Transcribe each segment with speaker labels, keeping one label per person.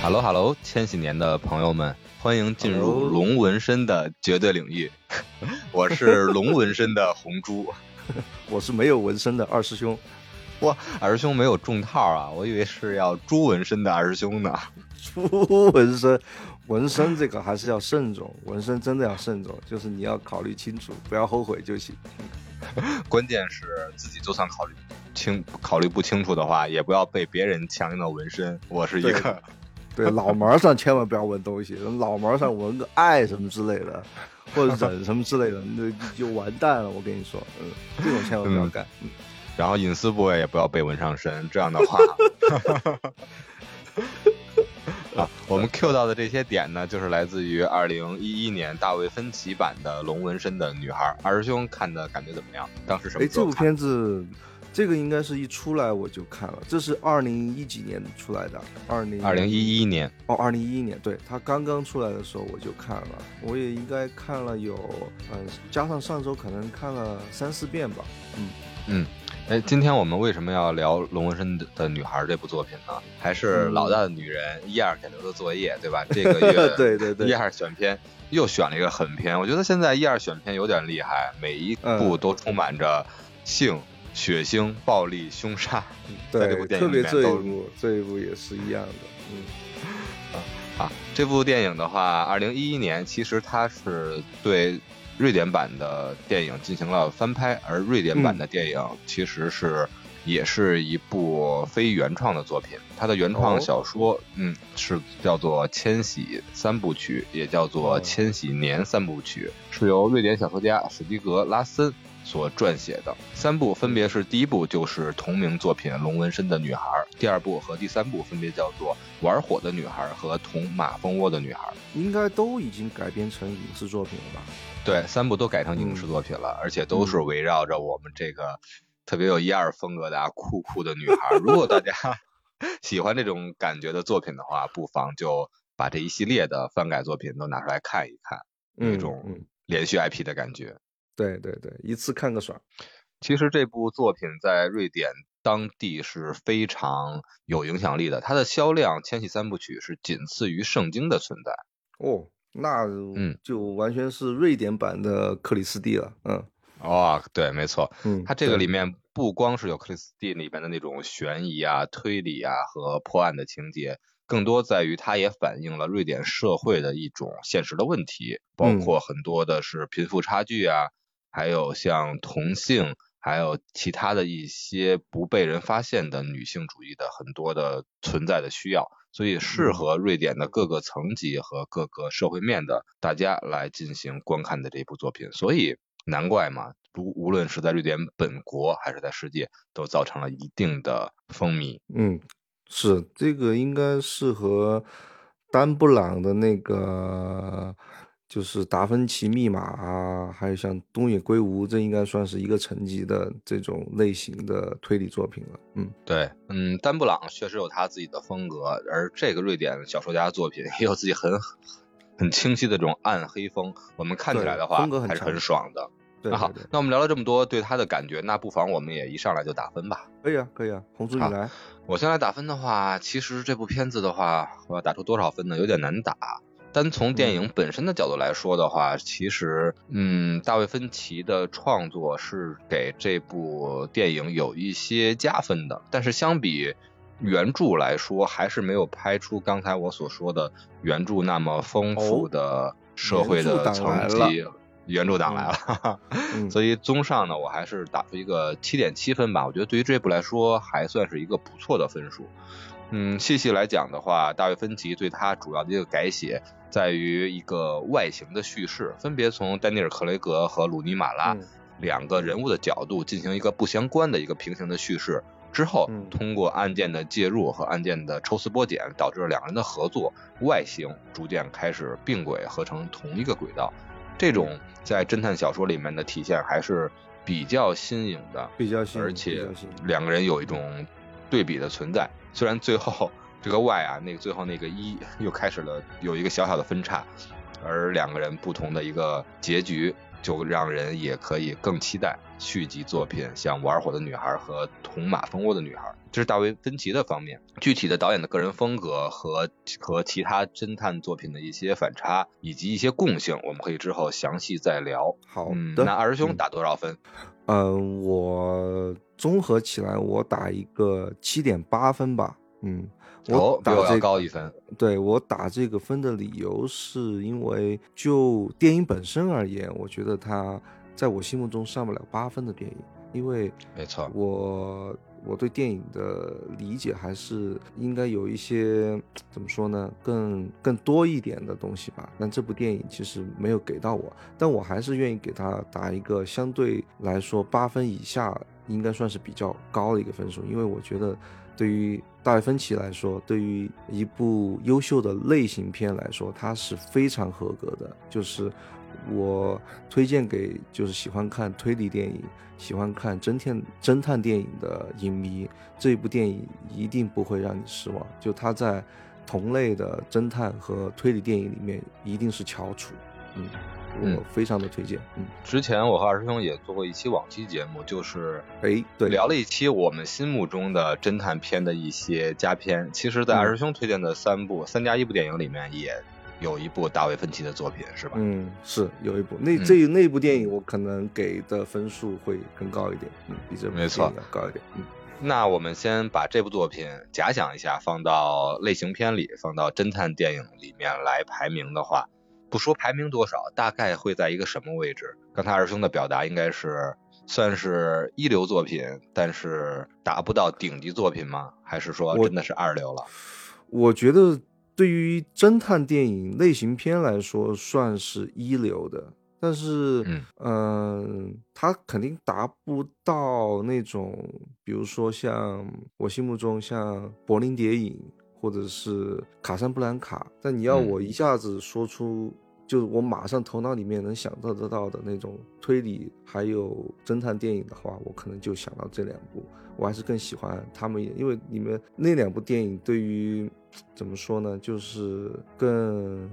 Speaker 1: Hello Hello，千禧年的朋友们，欢迎进入龙纹身的绝对领域。我是龙纹身的红猪，
Speaker 2: 我是没有纹身的二师兄。
Speaker 1: 哇，二师兄没有中套啊，我以为是要猪纹身的二师兄呢。
Speaker 2: 猪纹身，纹身这个还是要慎重，纹身真的要慎重，就是你要考虑清楚，不要后悔就行。
Speaker 1: 关键是自己就算考虑清考虑不清楚的话，也不要被别人强硬的纹身。我是一个，
Speaker 2: 对 脑门上千万不要纹东西，脑门上纹个爱什么之类的，或者忍什么之类的，那就完蛋了。我跟你说，嗯，这种千万不要干。嗯，
Speaker 1: 然后隐私部位也不要被纹上身，这样的话。啊，我们 Q 到的这些点呢，就是来自于二零一一年大卫芬奇版的《龙纹身的女孩》。二师兄看的感觉怎么样？当时什么？哎，
Speaker 2: 这部片子，这个应该是一出来我就看了。这是二零一几年出来的？二零
Speaker 1: 二零一一年。
Speaker 2: 哦，二零一一年，对，他刚刚出来的时候我就看了，我也应该看了有，嗯，加上上周可能看了三四遍吧。嗯
Speaker 1: 嗯。哎，今天我们为什么要聊《龙纹身的女孩》这部作品呢？还是老大的女人一二给留的作业，对吧？这个月
Speaker 2: 对对对，
Speaker 1: 一二选片又选了一个狠片。我觉得现在一二选片有点厉害，每一部都充满着性、血腥、暴力、凶杀。
Speaker 2: 对，
Speaker 1: 特
Speaker 2: 别这一部，这一部也是一样的。
Speaker 1: 嗯，啊，这部电影的话，二零一一年其实它是对。瑞典版的电影进行了翻拍，而瑞典版的电影其实是也是一部非原创的作品。它的原创小说，嗯，是叫做《千禧三部曲》，也叫做《千禧年三部曲》，是由瑞典小说家史蒂格拉森。所撰写的三部分别是：第一部就是同名作品《龙纹身的女孩》，第二部和第三部分别叫做《玩火的女孩》和《捅马蜂窝的女孩》。
Speaker 2: 应该都已经改编成影视作品了吧？
Speaker 1: 对，三部都改成影视作品了，而且都是围绕着我们这个特别有一二风格的酷酷的女孩。如果大家 喜欢这种感觉的作品的话，不妨就把这一系列的翻改作品都拿出来看一看，那种连续 IP 的感觉。
Speaker 2: 对对对，一次看个爽。
Speaker 1: 其实这部作品在瑞典当地是非常有影响力的，它的销量《千禧三部曲》是仅次于《圣经》的存在。
Speaker 2: 哦，那嗯，就完全是瑞典版的克里斯蒂了。嗯，
Speaker 1: 哦，对，没错。嗯，它这个里面不光是有克里斯蒂里面的那种悬疑啊、推理啊和破案的情节。更多在于，它也反映了瑞典社会的一种现实的问题，包括很多的是贫富差距啊。还有像同性，还有其他的一些不被人发现的女性主义的很多的存在的需要，所以适合瑞典的各个层级和各个社会面的大家来进行观看的这部作品，所以难怪嘛，无无论是在瑞典本国还是在世界，都造成了一定的风靡。
Speaker 2: 嗯，是这个应该适合丹布朗的那个。就是达芬奇密码啊，还有像东野圭吾，这应该算是一个层级的这种类型的推理作品了。嗯，
Speaker 1: 对，嗯，丹布朗确实有他自己的风格，而这个瑞典小说家的作品也有自己很很清晰的这种暗黑风。我们看起来的话，
Speaker 2: 风格
Speaker 1: 还是很爽的。
Speaker 2: 那
Speaker 1: 好，那我们聊了这么多对他的感觉，那不妨我们也一上来就打分吧。
Speaker 2: 可以啊，可以啊，红猪你来。
Speaker 1: 我先来打分的话，其实这部片子的话，我要打出多少分呢？有点难打。单从电影本身的角度来说的话，其实，嗯，大卫芬奇的创作是给这部电影有一些加分的，但是相比原著来说，还是没有拍出刚才我所说的原著那么丰富的社会的层级。原著党来了，所以综上呢，我还是打出一个七点七分吧。我觉得对于这部来说，还算是一个不错的分数。嗯，细细来讲的话，大卫芬奇对他主要的一个改写，在于一个外形的叙事，分别从丹尼尔·克雷格和鲁尼·马拉两个人物的角度进行一个不相关的一个平行的叙事，之后通过案件的介入和案件的抽丝剥茧，导致两人的合作外形逐渐开始并轨，合成同一个轨道。这种在侦探小说里面的体现还是比较新颖的，
Speaker 2: 比较新
Speaker 1: 颖，而且两个人有一种对比的存在。虽然最后这个 Y 啊，那个最后那个一又开始了有一个小小的分叉，而两个人不同的一个结局，就让人也可以更期待续集作品，像《玩火的女孩》和《捅马蜂窝的女孩》。这是大卫芬奇的方面，具体的导演的个人风格和和其他侦探作品的一些反差以及一些共性，我们可以之后详细再聊。
Speaker 2: 好
Speaker 1: 嗯，
Speaker 2: 的，
Speaker 1: 那二师兄打多少分？
Speaker 2: 嗯，我综合起来我打一个七点八分吧。嗯，我
Speaker 1: 哦，比我要
Speaker 2: 打这个
Speaker 1: 高一分。
Speaker 2: 对我打这个分的理由是因为就电影本身而言，我觉得它在我心目中上不了八分的电影，因为
Speaker 1: 没错，
Speaker 2: 我我对电影的理解还是应该有一些怎么说呢，更更多一点的东西吧。但这部电影其实没有给到我，但我还是愿意给它打一个相对来说八分以下，应该算是比较高的一个分数，因为我觉得对于大卫芬奇来说，对于一部优秀的类型片来说，它是非常合格的，就是。我推荐给就是喜欢看推理电影、喜欢看侦探侦探电影的影迷，这一部电影一定不会让你失望。就它在同类的侦探和推理电影里面一定是翘楚，嗯，我
Speaker 1: 嗯。
Speaker 2: 非常的推荐，嗯，
Speaker 1: 之前我和二师兄也做过一期往期节目，就是
Speaker 2: 哎，对，
Speaker 1: 聊了一期我们心目中的侦探片的一些佳片。其实，在
Speaker 2: 嗯。
Speaker 1: 二师兄推荐的三部、三加一部电影里面，也有一部大卫芬奇的作品，是吧？
Speaker 2: 嗯，是有一部。那
Speaker 1: 嗯。
Speaker 2: 这那部电影我可能给的分数会更高一点，嗯，比这
Speaker 1: 没错
Speaker 2: 高一点，嗯。
Speaker 1: 那我们先把这部作品假想一下，放到类型片里，放到侦探电影里面来排名的话，不说排名多少，大概会在一个什么位置？刚才二师兄的表达应该是算是一流作品，但是达不到顶级作品吗？还是说真的是二流了？
Speaker 2: 我觉得对于侦探电影类型片来说，算是一流的，但是，
Speaker 1: 嗯
Speaker 2: 嗯，它肯定达不到那种，比如说像我心目中像柏林谍影或者是卡山布兰卡，但你要
Speaker 1: 嗯
Speaker 2: 我一下子说出。就是我马上头脑里面能想到得到的那种推理还有侦探电影的话，我可能就想到这两部。我还是更喜欢他们，因为你们那两部电影对于怎么说呢，就是更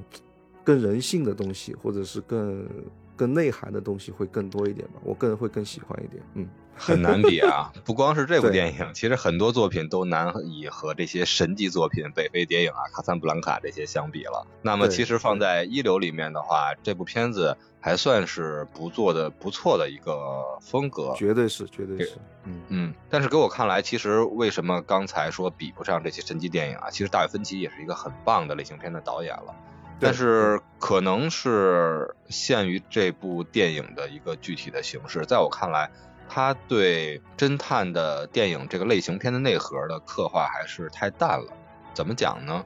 Speaker 2: 更人性的东西，或者是更更内涵的东西会更多一点吧。我个人会更喜欢一点。嗯，
Speaker 1: 很难比啊！不光是这部电影，其实很多作品都难以和这些神级作品《北非谍影》啊、《卡萨布兰卡》这些相比了。那么，其实放在一流里面的话，这部片子还算是不做的不错的一个风格。
Speaker 2: 绝对是，绝对
Speaker 1: 对
Speaker 2: 是。嗯
Speaker 1: 嗯，但是给我看来，其实为什么刚才说比不上这些神级电影啊？其实大卫芬奇也是一个很棒的类型片的导演了。但是可能是限于这部电影的一个具体的形式，在我看来，他对侦探的电影这个类型片的内核的刻画还是太淡了。怎么讲呢？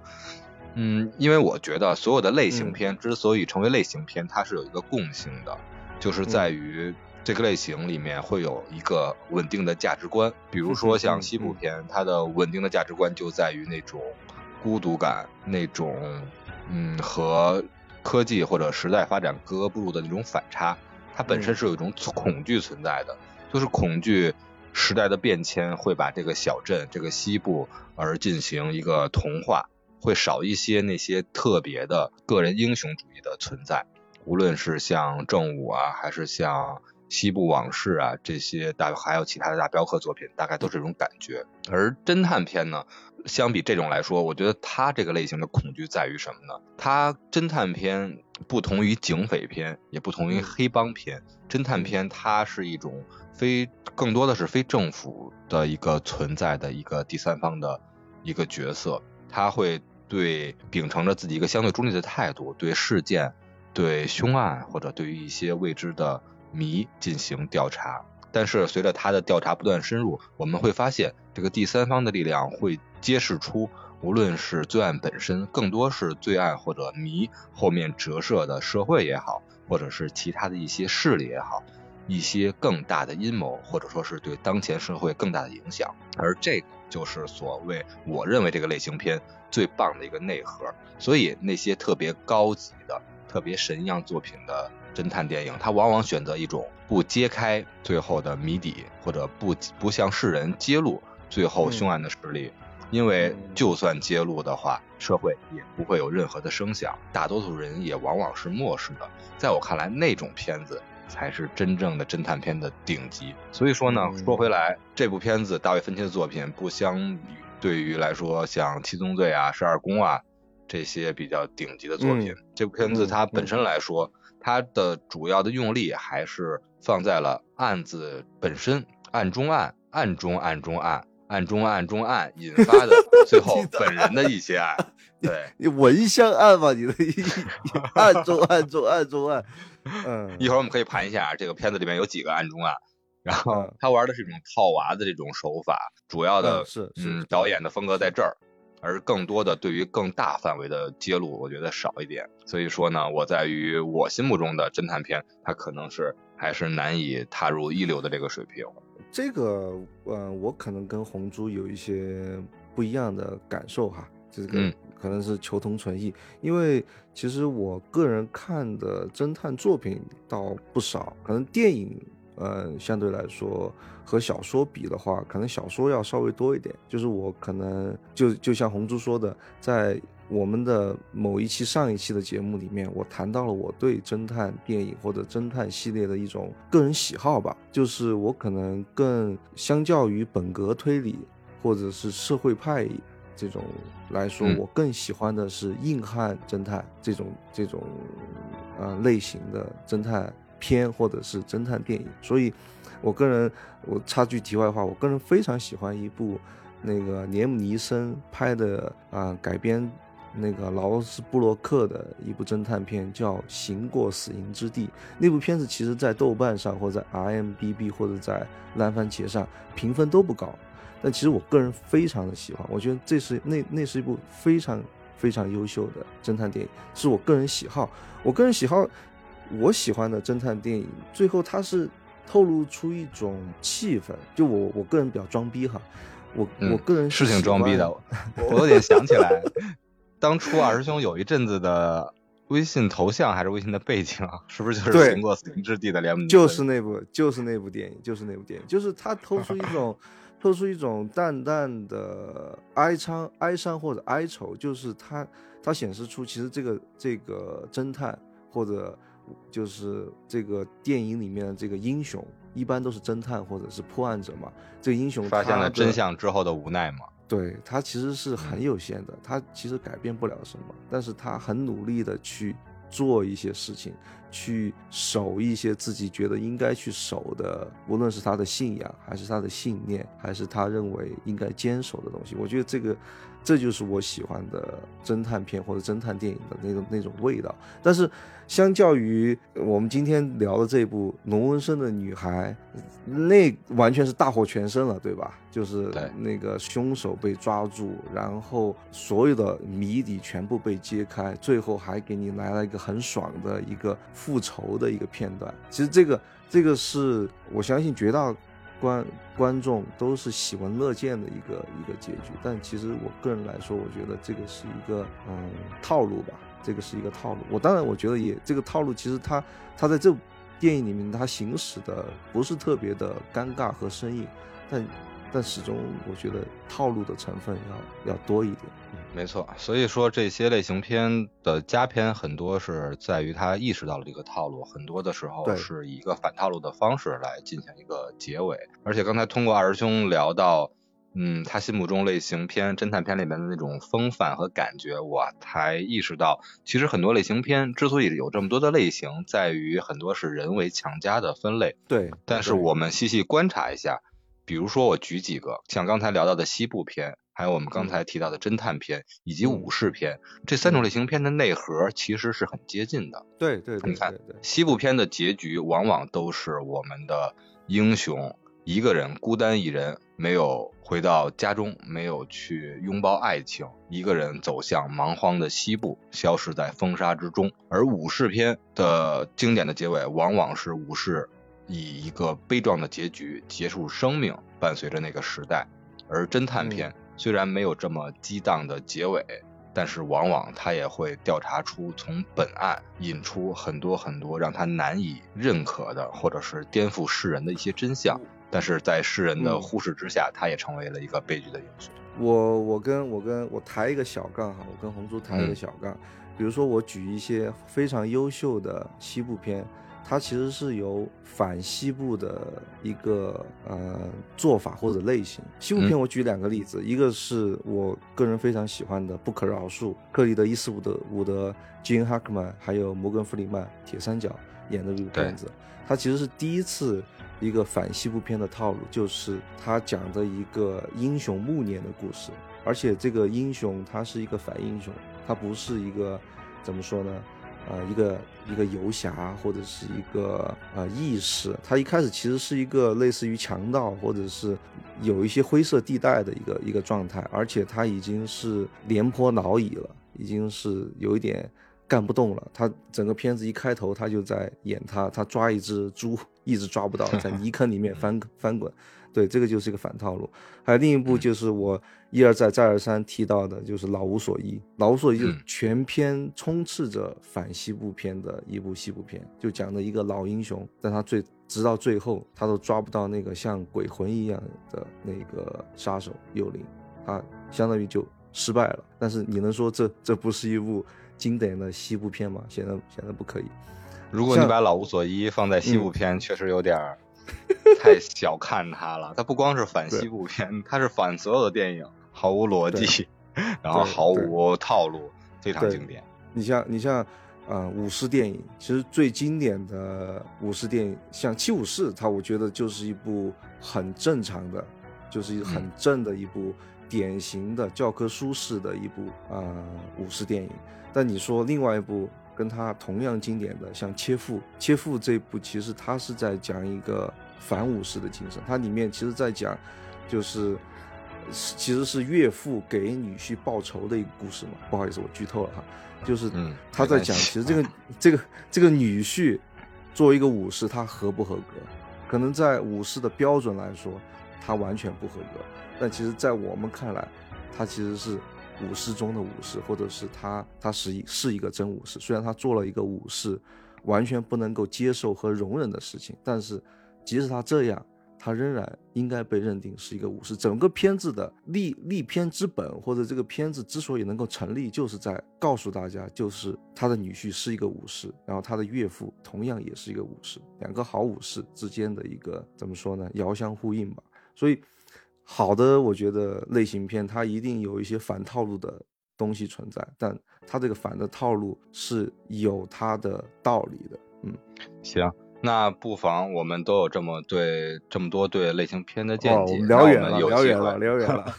Speaker 1: 嗯，因为我觉得所有的类型片之所以成为类型片，它是有一个共性的，就是在于这个类型里面会有一个稳定的价值观。比如说像西部片，它的稳定的价值观就在于那种孤独感，那种嗯和科技或者时代发展格格不入的那种反差。它本身是有一种恐惧存在的，就是恐惧时代的变迁会把这个小镇、这个西部而进行一个同化，会少一些那些特别的个人英雄主义的存在。无论是像正午啊，还是像西部往事啊这些大，还有其他的大镖客作品，大概都是这种感觉。而侦探片呢，相比这种来说，我觉得它这个类型的恐惧在于什么呢？它侦探片不同于警匪片，也不同于黑帮片。侦探片它是一种非更多的是非政府的一个存在的一个第三方的一个角色，他会对秉承着自己一个相对中立的态度，对事件、对凶案或者对于一些未知的谜进行调查。但是随着他的调查不断深入，我们会发现这个第三方的力量会揭示出，无论是罪案本身，更多是罪案或者谜后面折射的社会也好，或者是其他的一些势力也好，一些更大的阴谋，或者说是对当前社会更大的影响。而这个就是所谓我认为这个类型片最棒的一个内核。所以那些特别高级的、特别神一样作品的侦探电影，它往往选择一种不揭开最后的谜底，或者不不向世人揭露最后凶案的实力。因为就算揭露的话，社会也不会有任何的声响，大多数人也往往是漠视的。在我看来，那种片子才是真正的侦探片的顶级。所以说呢，
Speaker 2: 嗯
Speaker 1: 说回来，这部片子大卫芬奇的作品不相对于来说，像《七宗罪》啊、《十二宫》啊这些比较顶级的作品，这部片子它本身来说，它的主要的用力还是放在了案子本身，案中案，案中案中案，案中案中案引发的 最后本人的一些案。对，
Speaker 2: 你闻香案嘛，你的案中案中案中案，嗯，
Speaker 1: 一会儿我们可以盘一下这个片子里面有几个案中案。然后
Speaker 2: 嗯
Speaker 1: 他玩的是一种套娃的这种手法，主要的
Speaker 2: 嗯是是
Speaker 1: 嗯导演的风格在这儿，而更多的对于更大范围的揭露，我觉得少一点。所以说呢，我在于我心目中的侦探片，它可能是还是难以踏入一流的这个水平。
Speaker 2: 这个，呃，我可能跟红猪有一些不一样的感受哈，这个
Speaker 1: 嗯
Speaker 2: 可能是求同存异，因为其实我个人看的侦探作品倒不少，可能电影，呃，相对来说和小说比的话，可能小说要稍微多一点。就是我可能就就像红猪说的，在我们的某一期上一期的节目里面，我谈到了我对侦探电影或者侦探系列的一种个人喜好吧，就是我可能更相较于本格推理或者是社会派这种来说，
Speaker 1: 嗯
Speaker 2: 我更喜欢的是硬汉侦探这种这种呃类型的侦探片或者是侦探电影，所以我个人我插句题外话，我个人非常喜欢一部那个连姆尼森拍的啊、改编那个劳斯布洛克的一部侦探片，叫《行过死荫之地》。那部片子其实在豆瓣上或者在 IMDB 或者在烂番茄上评分都不高，但其实我个人非常的喜欢，我觉得这是那那是一部非常非常优秀的侦探电影，是我个人喜好。我个人喜好，我喜欢的侦探电影，最后它是透露出一种气氛，就我我个人比较装逼哈，我、
Speaker 1: 嗯
Speaker 2: 我个人
Speaker 1: 是挺装逼的，我有点想起来，当初二师兄有一阵子的微信头像还是微信的背景啊，是不是就是
Speaker 2: 对
Speaker 1: 行过死荫之地的联盟？
Speaker 2: 就是那部，就是那部电影，就是那部电影，就是它透出一 种，透出一种淡淡的哀伤、哀伤或者哀愁，就是它，它显示出其实这个这个侦探或者就是这个电影里面的这个英雄，一般都是侦探或者是破案者嘛。这个英雄
Speaker 1: 发现了真相之后的无奈嘛。
Speaker 2: 对他其实是很有限的，他其实改变不了什么，但是他很努力的去做一些事情，去守一些自己觉得应该去守的，无论是他的信仰，还是他的信念，还是他认为应该坚守的东西。我觉得这个，这就是我喜欢的侦探片或者侦探电影的那种那种味道。但是，相较于我们今天聊的这部龙纹身的女孩，那完全是大获全胜了，对吧？就是那个凶手被抓住，然后所有的谜底全部被揭开，最后还给你来了一个很爽的一个复仇的一个片段。其实这个这个是我相信绝大观观众都是喜闻乐见的一个一个结局。但其实我个人来说，我觉得这个是一个嗯套路吧，这个是一个套路。我当然我觉得也这个套路其实它它在这部电影里面它行使的不是特别的尴尬和生硬，但但始终我觉得套路的成分要要多一点。
Speaker 1: 没错，所以说这些类型片的佳片很多是在于他意识到了这个套路，很多的时候是以一个反套路的方式来进行一个结尾。而且刚才通过二师兄聊到，嗯，他心目中类型片、侦探片里面的那种风范和感觉，我才意识到，其实很多类型片之所以有这么多的类型，在于很多是人为强加的分类。
Speaker 2: 对，
Speaker 1: 但是我们细细观察一下，比如说我举几个，像刚才聊到的西部片，还有我们刚才提到的侦探片以及武士片，这三种类型片的内核其实是很接近的。
Speaker 2: 对对对
Speaker 1: 你看西部片的结局往往都是我们的英雄一个人孤单一人，没有回到家中，没有去拥抱爱情，一个人走向蛮荒的西部，消失在风沙之中。而武士片的经典的结尾，往往是武士以一个悲壮的结局结束生命，伴随着那个时代。而侦探片、虽然没有这么激荡的结尾，但是往往他也会调查出从本案引出很多很多让他难以认可的，或者是颠覆世人的一些真相。但是在世人的
Speaker 2: 嗯
Speaker 1: 忽视之下，他也成为了一个悲剧的英雄。
Speaker 2: 我我跟我跟我抬一个小杠哈，我跟红猪抬一个
Speaker 1: 嗯
Speaker 2: 小杠，比如说我举一些非常优秀的西部片，它其实是由反西部的一个呃做法或者类型。西部片我举两个例子，一个是我个人非常喜欢的《不可饶恕》，克里德·伊斯伍德、伍德、吉恩·哈克曼还有摩根·弗里曼铁三角演的这个片子，它其实是第一次一个反西部片的套路，就是它讲的一个英雄暮年的故事，而且这个英雄他是一个反英雄，他不是一个怎么说呢？呃，一个一个游侠或者是一个呃义士，他一开始其实是一个类似于强盗或者是有一些灰色地带的一个一个状态，而且他已经是廉颇老矣了，已经是有一点干不动了。他整个片子一开头，他就在演他他抓一只猪一直抓不到，在泥坑里面 翻翻滚。对，这个就是一个反套路。还有另一部就是我一而再再而三提到的，就是《老无所依》。《老无所依》就全篇充斥着反西部片的一部西部片，就讲的一个老英雄，但他最直到最后，他都抓不到那个像鬼魂一样的那个杀手幽灵，他相当于就失败了。但是你能说这这不是一部经典的西部片吗？显然显然不可以。
Speaker 1: 如果你把《老无所依》放在西部片，确实有点儿。太小看他了，他不光是反西部片，他是反所有的电影，毫无逻辑，然后毫无套路，非常经典。
Speaker 2: 你像你像，呃，武士电影，其实最经典的武士电影，像《七武士》，它我觉得就是一部很正常的，就是很正的一部典型的教科书式的一部啊武士电影。但你说另外一部。跟他同样经典的，像《切腹》，《切腹》这部其实他是在讲一个反武士的精神，它里面其实在讲，就是其实是岳父给女婿报仇的一个故事嘛。不好意思，我剧透了哈，就是他在讲，其实这个 这个这个女婿作为一个武士，他合不合格？可能在武士的标准来说，他完全不合格，但其实在我们看来，他其实是。武士中的武士，或者是他，他是一是一个真武士。虽然他做了一个武士完全不能够接受和容忍的事情，但是即使他这样，他仍然应该被认定是一个武士。整个片子的立立片之本，或者这个片子之所以能够成立，就是在告诉大家，就是他的女婿是一个武士，然后他的岳父同样也是一个武士，两个好武士之间的一个怎么说呢？遥相呼应吧。所以。好的，我觉得类型片它一定有一些反套路的东西存在，但它这个反的套路是有它的道理的。嗯，
Speaker 1: 行，那不妨我们都有这么对这么多对类型片的见解，
Speaker 2: 聊远了，聊远了，聊远了。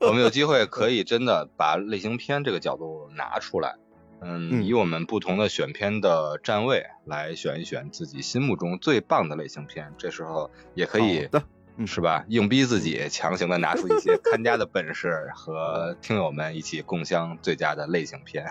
Speaker 1: 我们有机会可以真的把类型片这个角度拿出来，嗯，以我们不同的选片的站位来选一选自己心目中最棒的类型片，这时候也可以。是吧？硬逼自己，强行的拿出一些 看家的本事，和听友们一起共享最佳的类型片，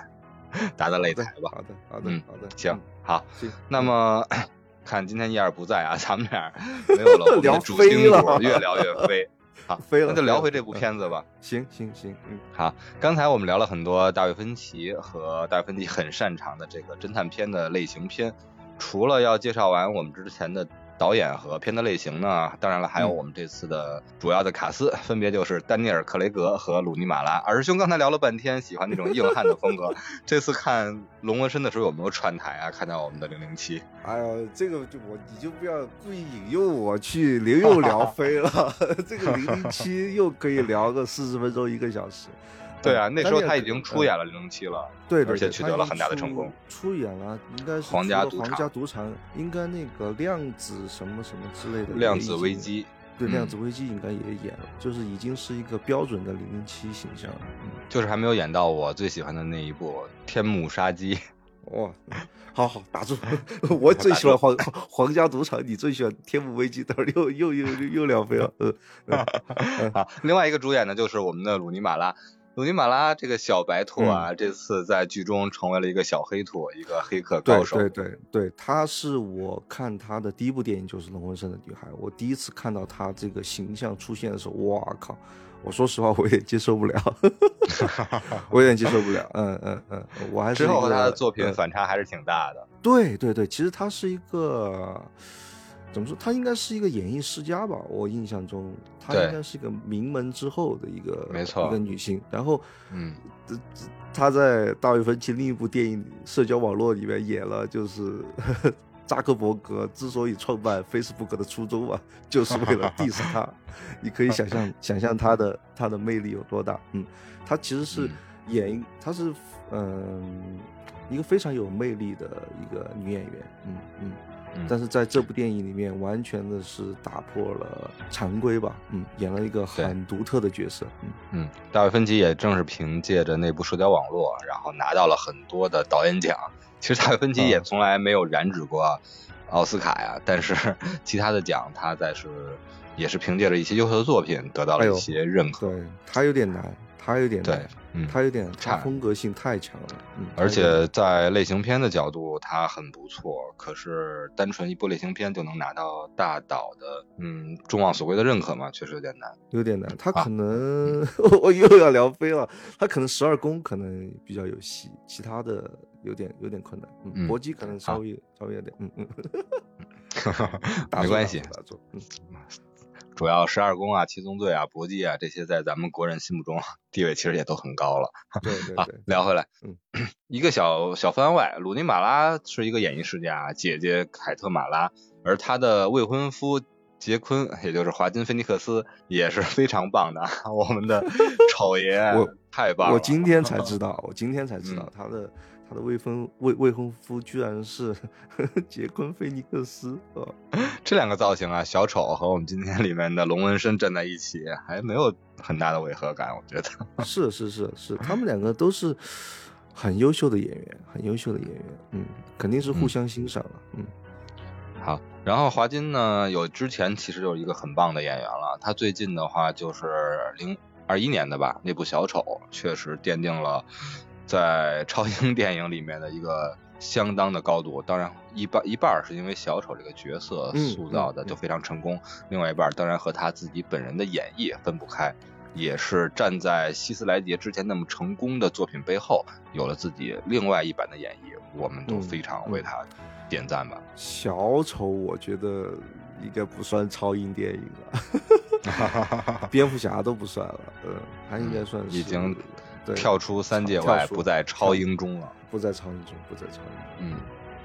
Speaker 1: 打打擂台吧。
Speaker 2: 好的，好的，好的，
Speaker 1: 行，好。那么 看今天一二不在啊，咱们俩没有了我们的主心骨，越聊越飞。好，
Speaker 2: 飞了。
Speaker 1: 那就聊回这部片子吧。
Speaker 2: 行行行，嗯，
Speaker 1: 好。刚才我们聊了很多大卫芬奇和大卫芬奇很擅长的这个侦探片的类型片，除了要介绍完我们之前的。导演和片的类型呢？当然了，还有我们这次的主要的卡司，分别就是丹尼尔·克雷格和鲁尼·马拉。二师兄刚才聊了半天，喜欢那种硬汉的风格。这次看《龙纹身》的时候有没有串台啊？看到我们的零零七？
Speaker 2: 哎呦，这个就我你就不要故意引诱我去零又聊飞了。这个零零七又可以聊个四十分钟一个小时。
Speaker 1: 对啊，那时候他已经出演了零零七了，
Speaker 2: 对，
Speaker 1: 而且取得了很大的成功。
Speaker 2: 出演了，应该是
Speaker 1: 皇家赌
Speaker 2: 皇家赌场，应该那个量子什么什么之类的。
Speaker 1: 量子危机，
Speaker 2: 对，量子危机应该也演了，就是已经是一个标准的零零七形象了。嗯，
Speaker 1: 就是还没有演到我最喜欢的那一部《天幕杀机》。
Speaker 2: 哇，好好打住！我最喜欢皇 皇家赌场，你最喜欢《天幕危机》，等会又又又又两飞了。
Speaker 1: 嗯，好，另外一个主演呢，就是我们的鲁尼马拉。鲁尼马拉这个小白兔啊，这次在剧中成为了一个小黑兔，一个黑客高手。
Speaker 2: 对对对对，他是我看他的第一部电影就是《龙纹身的女孩》，我第一次看到他这个形象出现的时候，哇靠！我说实话，我有点接受不了，我有点接受不了。嗯嗯嗯，我还是
Speaker 1: 之后和他的作品反差还是挺大的。
Speaker 2: 对对对，其实他是一个。怎么说？她应该是一个演艺世家吧？我印象中，她应该是一个名门之后的一个，
Speaker 1: 没错，
Speaker 2: 一个女性。然后，
Speaker 1: 嗯，
Speaker 2: 她在大卫芬奇另一部电影《社交网络》里面演了，就是 扎克伯格之所以创办 Facebook 的初衷吧，就是为了 diss 他。你可以想象想象她的她的魅力有多大。嗯，她其实是演，他是嗯一个非常有魅力的一个女演员。嗯嗯。但是在这部电影里面，完全的是打破了常规吧，嗯，演了一个很独特的角色，嗯
Speaker 1: 嗯，大卫芬奇也正是凭借着那部社交网络，然后拿到了很多的导演奖。其实大卫芬奇也从来没有染指过奥斯卡呀，但是 其他的奖他在是也是凭借着一些优秀的作品得到了一些认可。
Speaker 2: 对他有点难。他有点
Speaker 1: 对，嗯，
Speaker 2: 他有点差，风格性太强了，嗯，
Speaker 1: 而且在类型片的角度，他很不错。可是单纯一部类型片就能拿到大导的，嗯，众望所归的认可嘛，确实有点难，
Speaker 2: 有点难。他可能 我又要聊飞了，他可能十二宫可能比较有戏，其他的有点有点困难。嗯，搏击可能稍微稍微有点，嗯嗯
Speaker 1: 没关系，
Speaker 2: 嗯。
Speaker 1: 主要十二宫啊、七宗罪啊、搏击啊这些，在咱们国人心目中地位其实也都很高了。
Speaker 2: 对对对。
Speaker 1: 聊回来，嗯，一个小小番外，鲁尼马拉是一个演艺世家，姐姐凯特马拉，而她的未婚夫杰昆，也就是华金菲尼克斯，也是非常棒的。我们的 丑爷，我太棒了！
Speaker 2: 我今天才 知道，我今天才知道他的。他的未婚未未婚夫居然是杰昆·菲尼克斯啊，
Speaker 1: 这两个造型啊，小丑和我们今天里面的龙纹身站在一起，还没有很大的违和感，我觉得。
Speaker 2: 是是是是，他们两个都是很优秀的演员，很优秀的演员，嗯，肯定是互相欣赏了，嗯。
Speaker 1: 好，然后华金呢，有之前其实就是一个很棒的演员了，他最近的话就是零二一年的吧，那部小丑确实奠定了。在超英电影里面的一个相当的高度，当然一半一半是因为小丑这个角色塑造的就非常成功，另外一半当然和他自己本人的演绎分不开，也是站在希斯莱杰之前那么成功的作品背后，有了自己另外一版的演绎，我们都非常为他点赞吧。
Speaker 2: 小丑我觉得应该不算超英电影了，蝙蝠侠都不算了，嗯，他应该算是
Speaker 1: 已经。跳出三界外，不在超英中了。
Speaker 2: 不在超英中，不在超
Speaker 1: 英。嗯，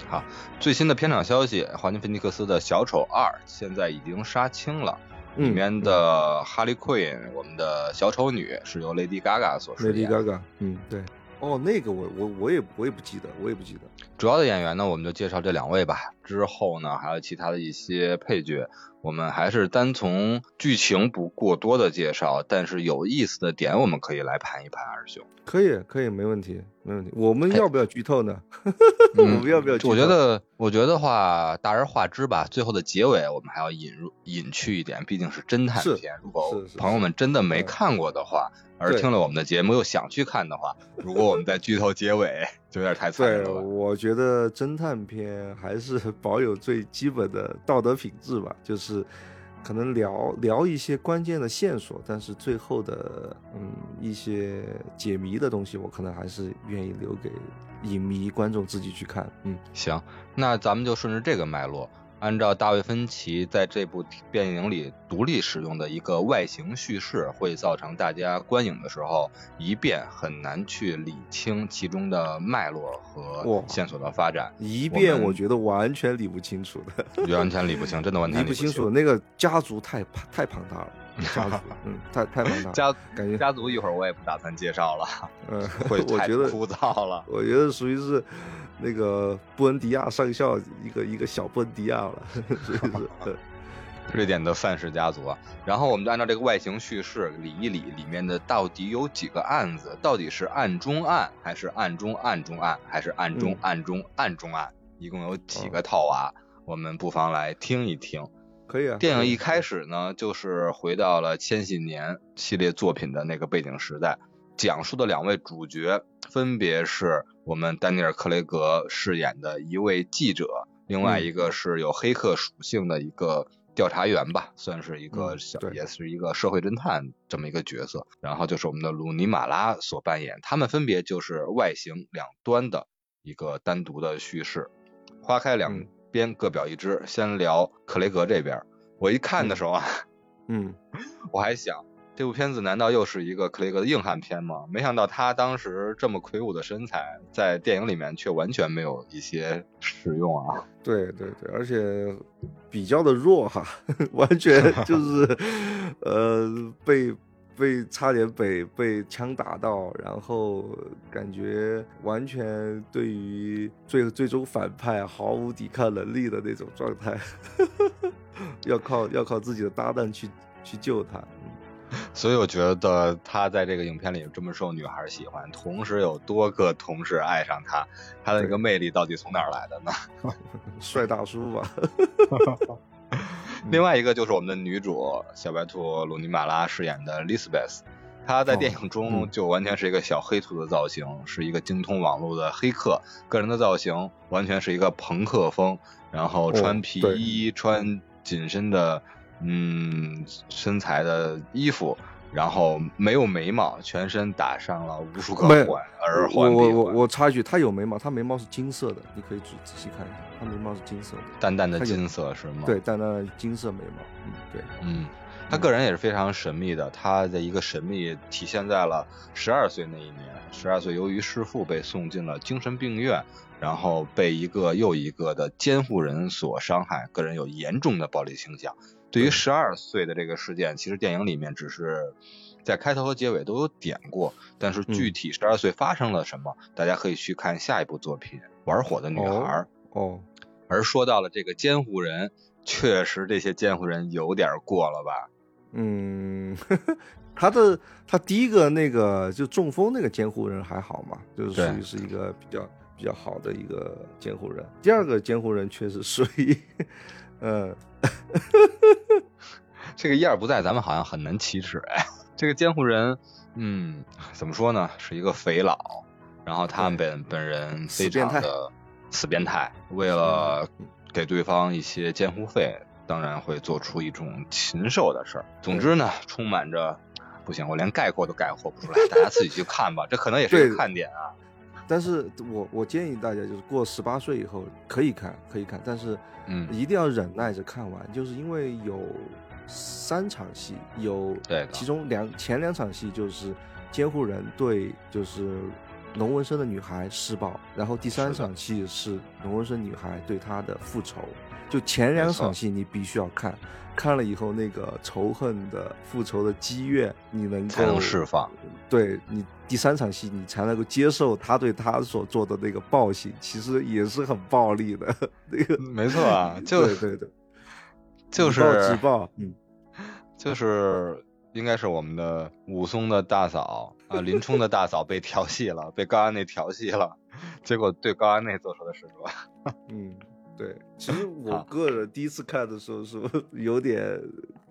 Speaker 1: 好，最新的片场消息，华金菲尼克斯的小丑二现在已经杀青了，里面的哈利奎因，我们的小丑女是由 Lady Gaga 所饰
Speaker 2: 演。Lady Gaga，嗯，对。哦，那个我我我也我也不记得，我也不记得。
Speaker 1: 主要的演员呢，我们就介绍这两位吧。之后呢，还有其他的一些配角。我们还是单从剧情不过多的介绍，但是有意思的点，我们可以来盘一盘，二兄。
Speaker 2: 可以，可以，没问题，没问题。我们要不要剧透呢？我们要不要剧透？
Speaker 1: 我觉得，我觉得话大而化之吧。最后的结尾，我们还要引入隐去一点，毕竟是侦探片。如果朋友们真的没看过的话，而听了我们的节目又想去看的话，如果我们在剧透结尾，就有点太菜了。
Speaker 2: 对，我觉得侦探片还是 保有最基本的道德品质吧，就。是，可能聊聊一些关键的线索，但是最后的嗯一些解谜的东西，我可能还是愿意留给影迷观众自己去看。嗯，
Speaker 1: 行，那咱们就顺着这个脉络。按照大卫芬奇在这部电影里独立使用的一个外形叙事，会造成大家观影的时候一遍很难去理清其中的脉络和线索的发展。
Speaker 2: 一遍我觉得完全理不清楚
Speaker 1: 的，完全理不清，真的完全理
Speaker 2: 不清楚。那个家族太太庞大了。家族，嗯，太太庞大。
Speaker 1: 家
Speaker 2: 感觉
Speaker 1: 家族一会儿我也不打算介绍了，
Speaker 2: 嗯，
Speaker 1: 会
Speaker 2: 太
Speaker 1: 枯燥了。
Speaker 2: 我觉得属于是那个布恩迪亚上校一个一个小布恩迪亚了，属于是
Speaker 1: 瑞典的范氏家族啊。然后我们就按照这个外形叙事理一理，里面的到底有几个案子？到底是案中案，还是案中案中案，还是案中案中案中案？一共有几个套娃？我们不妨来听一听。
Speaker 2: 可以啊。
Speaker 1: 电影一开始呢，就是回到了千禧年系列作品的那个背景时代，讲述的两位主角分别是我们丹尼尔·克雷格饰演的一位记者，另外一个是有黑客属性的一个调查员吧，算是一个小，也是一个社会侦探这么一个角色。然后就是我们的鲁尼马拉所扮演，他们分别就是外形两端的一个单独的叙事，花开两。边各表一支，先聊克雷格这边。我一看的时候啊，
Speaker 2: 嗯，
Speaker 1: 我还想这部片子难道又是一个克雷格的硬汉片吗？没想到他当时这么魁梧的身材，在电影里面却完全没有一些使用啊。
Speaker 2: 对对对，而且比较的弱哈，完全就是 呃被被差点被被枪打到，然后感觉完全对于最最终反派毫无抵抗能力的那种状态，要靠要靠自己的搭档去去救他。
Speaker 1: 所以我觉得他在这个影片里这么受女孩喜欢，同时有多个同事爱上他，他的那个魅力到底从哪儿来的呢？
Speaker 2: 帅大叔吧。
Speaker 1: 另外一个就是我们的女主小白兔鲁尼马拉饰演的 Lisbeth，她在电影中就完全是一个小黑兔的造型，是一个精通网络的黑客，个人的造型完全是一个朋克风，然后穿皮衣，穿紧身的。嗯，身材的衣服，然后没有眉毛，全身打上了无数个环，耳环。
Speaker 2: 我我我插一句，他有眉毛，他眉毛是金色的，你可以仔仔细看一下，他眉毛是金色的，
Speaker 1: 淡淡的金色是吗？
Speaker 2: 对，淡淡的金色眉毛。嗯，对，
Speaker 1: 嗯，他个人也是非常神秘的，他的一个神秘体现在了十二岁那一年，十二岁由于弑父被送进了精神病院，然后被一个又一个的监护人所伤害，个人有严重的暴力倾向。对于十二岁的这个事件，其实电影里面只是在开头和结尾都有点过，但是具体十二岁发生了什么，大家可以去看下一部作品《玩火的女孩》。
Speaker 2: 哦。
Speaker 1: 而说到了这个监护人，确实这些监护人有点过了吧？
Speaker 2: 嗯，他的他第一个那个就中风那个监护人还好嘛，就是属于是一个比较比较好的一个监护人。第二个监护人确实属于。嗯，
Speaker 1: 这个一而不在，咱们好像很难启齿哎。这个监护人，嗯，怎么说呢？是一个肥佬，然后他们本本人非常的死变态，为了给对方一些监护费，当然会做出一种禽兽的事儿。总之呢，充满着不行，我连概括都概括不出来，大家自己去看吧，这可能也是看点啊。
Speaker 2: 但是我我建议大家就是过十八岁以后可以看，可以看，但是
Speaker 1: 嗯，
Speaker 2: 一定要忍耐着看完，就是因为有三场戏，有
Speaker 1: 对，
Speaker 2: 其中两前两场戏就是监护人对就是龙纹身的女孩施暴，然后第三场戏是龙纹身女孩对他的复仇，就前两场戏你必须要看，看了以后那个仇恨的复仇的积怨你能
Speaker 1: 才能释放，
Speaker 2: 对你。第三场戏，你才能够接受他对他所做的那个暴行，其实也是很暴力的。那个
Speaker 1: 没错啊，就
Speaker 2: 对对对，
Speaker 1: 就是
Speaker 2: 自暴，嗯，
Speaker 1: 就是应该是我们的武松的大嫂啊，林冲的大嫂被调戏了，被高安内调戏了，结果对高安内做出的事是
Speaker 2: 吧？嗯，对，其实我个人第一次看的时候是 有点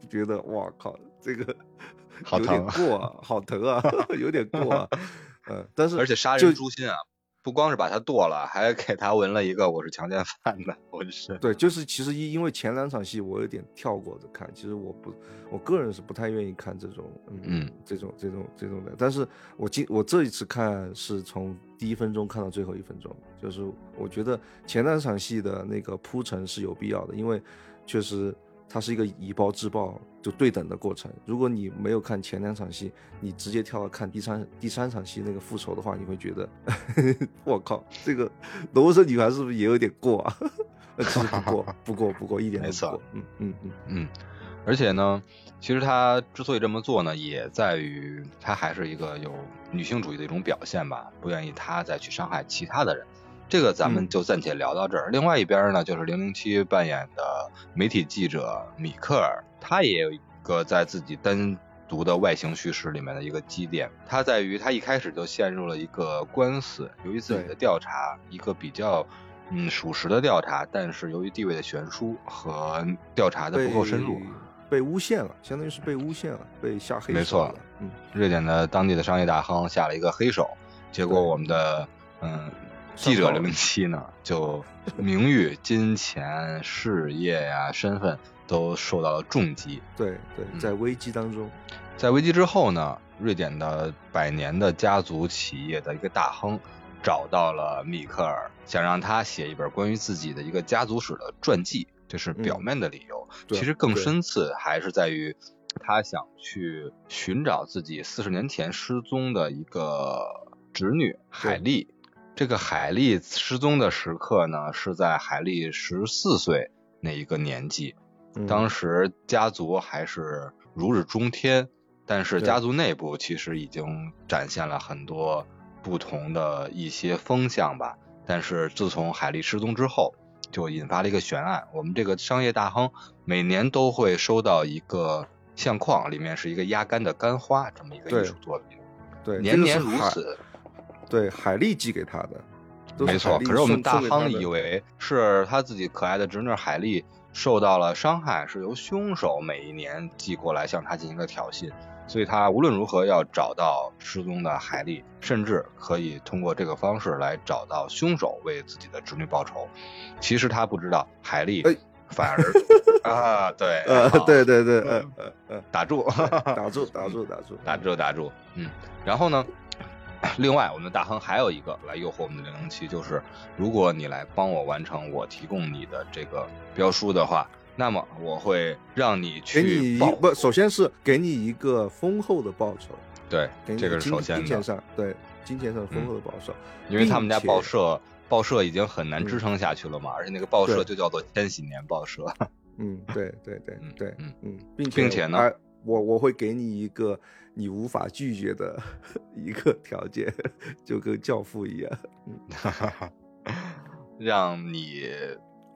Speaker 2: 觉得，哇靠，这个。有点过啊，好疼啊，有点过，啊。嗯，但是
Speaker 1: 而且杀人诛心啊，不光是把他剁了，还给他纹了一个我是强奸犯的纹身。
Speaker 2: 对，就是其实因因为前两场戏我有点跳过着看，其实我不，我个人是不太愿意看这种，嗯，这种这种这种的。但是我今我这一次看是从第一分钟看到最后一分钟，就是我觉得前两场戏的那个铺陈是有必要的，因为确实。它是一个以暴制暴就对等的过程。如果你没有看前两场戏，你直接跳到看第三第三场戏那个复仇的话，你会觉得，我靠，这个罗生女孩是不是也有点过啊？其实 不过，不过，不过一点
Speaker 1: 没错。
Speaker 2: 嗯嗯嗯
Speaker 1: 嗯。而且呢，其实他之所以这么做呢，也在于他还是一个有女性主义的一种表现吧，不愿意他再去伤害其他的人。这个咱们就暂且聊到这儿。另外一边呢，就是零零七扮演的媒体记者米克尔，他也有一个在自己单独的外形叙事里面的一个积淀，他在于他一开始就陷入了一个官司，由于自己的调查，一个比较嗯属实的调查，但是由于地位的悬殊和调查的不够深入，
Speaker 2: 被诬陷了，相当于是被诬陷了，被下黑手。
Speaker 1: 没错，嗯，瑞典的当地的商业大亨下了一个黑手，结果我们的嗯。记者零零七呢，就名誉、金钱、事业呀、身份都受到了重击。
Speaker 2: 对对，在危机当中，
Speaker 1: 在危机之后呢，瑞典的百年的家族企业的一个大亨找到了米克尔，想让他写一本关于自己的一个家族史的传记，这是表面的理由。其实更深次还是在于他想去寻找自己四十年前失踪的一个侄女海莉。这个海莉失踪的时刻呢，是在海莉十四岁那一个年纪，当时家族还是如日中天，但是家族内部其实已经展现了很多不同的一些风向吧。但是自从海莉失踪之后，就引发了一个悬案。我们这个商业大亨每年都会收到一个相框，里面是一个压干的干花，这么一个艺术作品，
Speaker 2: 对，
Speaker 1: 年年如此。
Speaker 2: 对，海丽寄给他的，
Speaker 1: 没错。可是我们大亨以为是他自己可爱的侄女海丽受到了伤害，是由凶手每一年寄过来向他进行了挑衅，所以他无论如何要找到失踪的海丽，甚至可以通过这个方式来找到凶手，为自己的侄女报仇。其实他不知道，海莉反而 啊，对，
Speaker 2: 对对对，嗯嗯嗯，
Speaker 1: 打住，
Speaker 2: 打住，打住，打住，
Speaker 1: 打住，打住，嗯，然后呢？另外，我们的大亨还有一个来诱惑我们的零零七，就是如果你来帮我完成我提供你的这个标书的话，那么我会让你去
Speaker 2: 给你不，首先是给你一个丰厚的报酬。
Speaker 1: 对，这个是首先
Speaker 2: 金钱上对金钱上丰厚的报酬，
Speaker 1: 因为他们家报社报社已经很难支撑下去了嘛，而且那个报社就叫做千禧年报社。
Speaker 2: 嗯，对对对对，嗯嗯，
Speaker 1: 并且
Speaker 2: 呢，我我会给你一个。你无法拒绝的 一个条件，就跟教父一样，
Speaker 1: 让你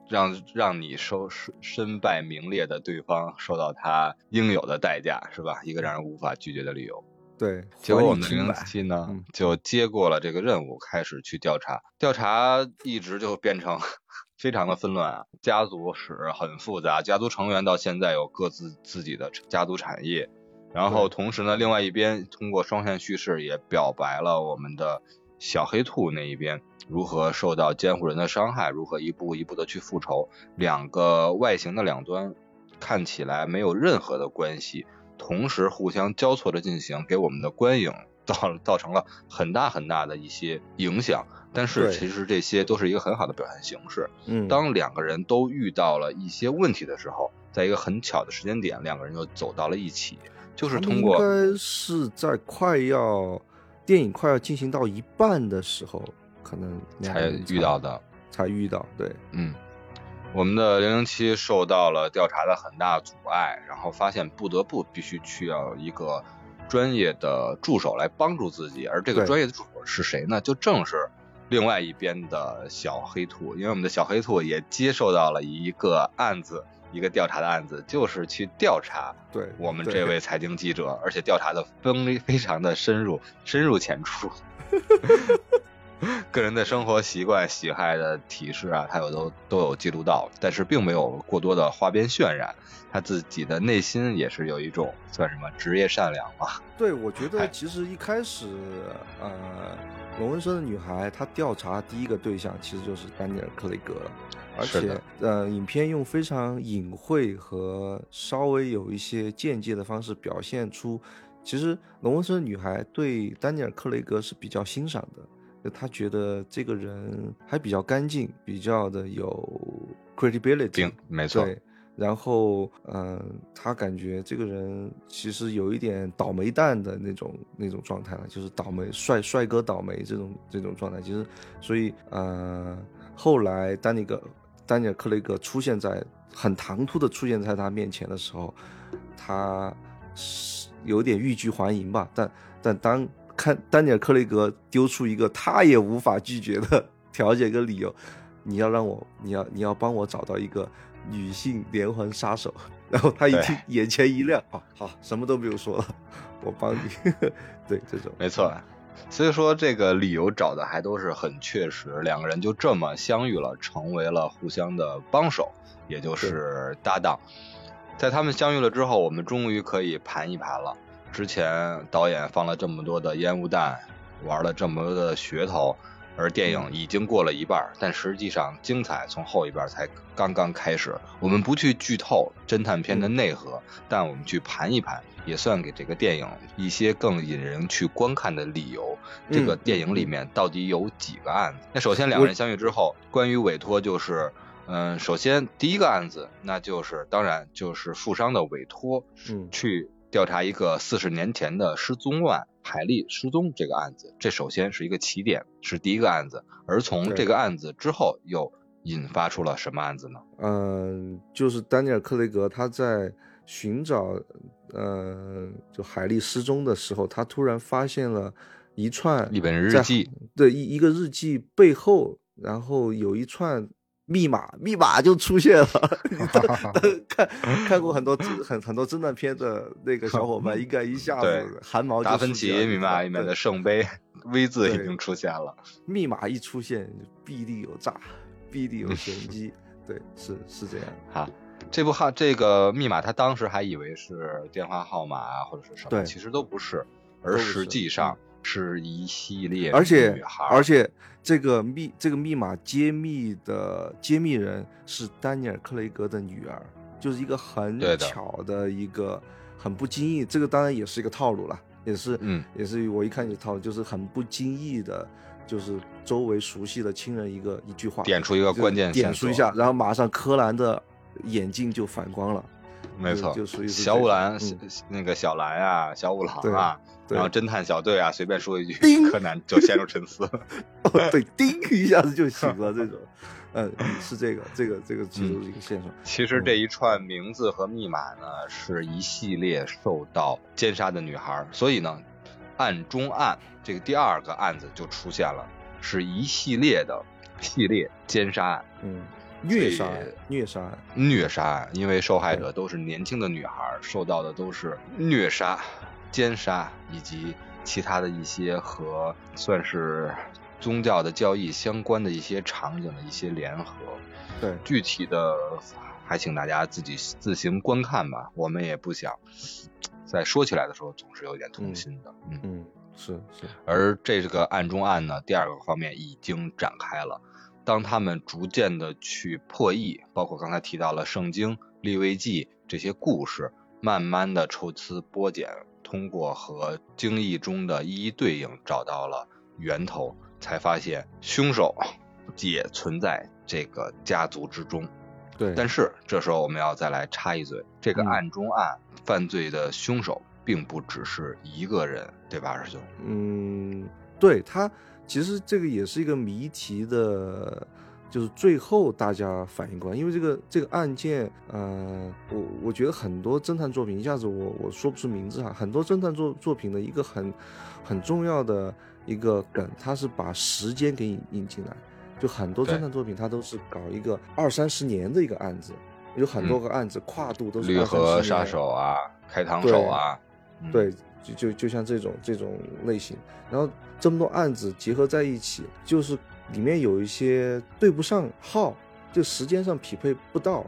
Speaker 1: 让让你受身败名裂的对方受到他应有的代价，是吧？一个让人无法拒绝的理由。
Speaker 2: 对，
Speaker 1: 结果我们的零零七呢，就接过了这个任务，开始去调查。调查一直就变成 非常的纷乱啊，家族史很复杂，家族成员到现在有各自自己的家族产业。然后同时呢，另外一边通过双线叙事也表白了我们的小黑兔那一边如何受到监护人的伤害，如何一步一步的去复仇。两个外形的两端看起来没有任何的关系，同时互相交错着进行，给我们的观影造造成了很大很大的一些影响。但是其实这些都是一个很好的表现形式。
Speaker 2: 嗯，
Speaker 1: 当两个人都遇到了一些问题的时候，在一个很巧的时间点，两个人又走到了一起。就是通过，
Speaker 2: 应该是在快要电影快要进行到一半的时候，可能
Speaker 1: 才遇到的，
Speaker 2: 才遇到。对，
Speaker 1: 嗯，我们的零零七受到了调查的很大阻碍，然后发现不得不必须需要一个专业的助手来帮助自己，而这个专业的助手是谁呢？就正是另外一边的小黑兔，因为我们的小黑兔也接受到了一个案子。一个调查的案子，就是去调查
Speaker 2: 对
Speaker 1: 我们这位财经记者，而且调查的非非常的深入，深入浅出，个人的生活习惯、喜爱的体式啊，他有都都有记录到，但是并没有过多的花边渲染，他自己的内心也是有一种算什么职业善良吧。
Speaker 2: 对，我觉得其实一开始，呃，龙纹身的女孩她调查第一个对象其实就是丹尼尔·克雷格。而且，呃，影片用非常隐晦和稍微有一些间接的方式表现出，其实龙纹身女孩对丹尼尔·克雷格是比较欣赏的，她觉得这个人还比较干净，比较的有 credibility，
Speaker 1: 没错。
Speaker 2: 对，然后，嗯，她感觉这个人其实有一点倒霉蛋的那种那种状态了，就是倒霉帅帅哥倒霉这种这种状态。其实，所以，呃，后来丹尼格。丹尼尔·克雷格出现在很唐突的出现在他面前的时候，他是有点欲拒还迎吧。但但当看丹尼尔·克雷格丢出一个他也无法拒绝的条件跟理由，你要让我，你要你要帮我找到一个女性连环杀手。然后他一听，眼前一亮，好好，什么都不用说了，我帮你。对，这种
Speaker 1: 没错。所以说这个理由找的还都是很确实，两个人就这么相遇了，成为了互相的帮手，也就是搭档。在他们相遇了之后，我们终于可以盘一盘了。之前导演放了这么多的烟雾弹，玩了这么多的噱头，而电影已经过了一半，但实际上精彩从后一半才刚刚开始。我们不去剧透侦探片的内核，但我们去盘一盘。也算给这个电影一些更引人去观看的理由。这个电影里面到底有几个案子？那首先两个人相遇之后，关于委托就是，嗯，首先第一个案子，那就是当然就是富商的委托，
Speaker 2: 嗯
Speaker 1: 去调查一个四十年前的失踪案海莉失踪这个案子，这首先是一个起点，是第一个案子。而从这个案子之后，又引发出了什么案子呢？
Speaker 2: 嗯，就是丹尼尔·克雷格他在寻找，呃，就海莉失踪的时候，他突然发现了一串
Speaker 1: 一本日记，
Speaker 2: 对一一个日记背后，然后有一串密码，密码就出现了。看看过很多很很多侦探片的那个小伙伴，应该一下
Speaker 1: 对
Speaker 2: 子汗毛就
Speaker 1: 达芬奇密码里面
Speaker 2: 对
Speaker 1: 的圣杯 V 字已
Speaker 2: 对
Speaker 1: 经出现了。
Speaker 2: 密码一出现，必定有诈，必定有玄机。对，是是这样。
Speaker 1: 好，这部号这个密码，他当时还以为是电话号码啊，或者是什么，
Speaker 2: 对
Speaker 1: 其实都不是，而实际上是一系列
Speaker 2: 而且而且这个密这个密码揭秘的揭秘人是丹尼尔·克雷格的女儿，就是一个很巧的一个很不经意，这个当然也是一个套路了，也是
Speaker 1: 嗯
Speaker 2: 也是我一看就套路，就是很不经意的，就是周围熟悉的亲人一个一句话，
Speaker 1: 点出一个关键
Speaker 2: 点出一下，然后马上柯南的眼镜就反光了。就
Speaker 1: 没错，小五郎、
Speaker 2: 嗯
Speaker 1: 那个小兰啊，小五郎啊，然后侦探小队啊，随便说一句
Speaker 2: 叮，
Speaker 1: 柯南就陷入沉思。
Speaker 2: 哦，对，叮一下子就醒了，这种，嗯，是这个，这个，这个其中是一个线索。
Speaker 1: 其实这一串名字和密码呢，是一系列受到奸杀的女孩，所以呢，案中案这个第二个案子就出现了，是一系列的系列奸杀案。
Speaker 2: 嗯，虐杀虐杀，
Speaker 1: 虐杀案，因为受害者都是年轻的女孩，受到的都是虐杀、奸杀以及其他的一些和算是宗教的教义相关的一些场景的一些联合。
Speaker 2: 对，
Speaker 1: 具体的还请大家自己自行观看吧，我们也不想在说起来的时候总是有点痛心的。嗯
Speaker 2: 嗯，是是，
Speaker 1: 而这个案中案呢，第二个方面已经展开了。当他们逐渐的去破译，包括刚才提到了圣经、利未记这些故事，慢慢的抽丝剥茧，通过和经义中的一一对应，找到了源头，才发现凶手也存在这个家族之中。
Speaker 2: 对，
Speaker 1: 但是这时候我们要再来插一嘴，这个
Speaker 2: 嗯
Speaker 1: 案中案犯罪的凶手并不只是一个人，对吧，二师兄？
Speaker 2: 嗯，对他其实这个也是一个谜题的，就是最后大家反应过来，因为这个这个案件，呃，我我觉得很多侦探作品一下子我我说不出名字哈，很多侦探作作品的一个很很重要的一个梗，它是把时间给引引进来，就很多侦探作品它都是搞一个二三十年的一个案子，有很多个案子、跨度都是
Speaker 1: 绿
Speaker 2: 二三十
Speaker 1: 河杀手啊，开膛手啊，嗯，
Speaker 2: 对，就就就像这种这种类型，然后这么多案子结合在一起，就是里面有一些对不上号，就时间上匹配不到。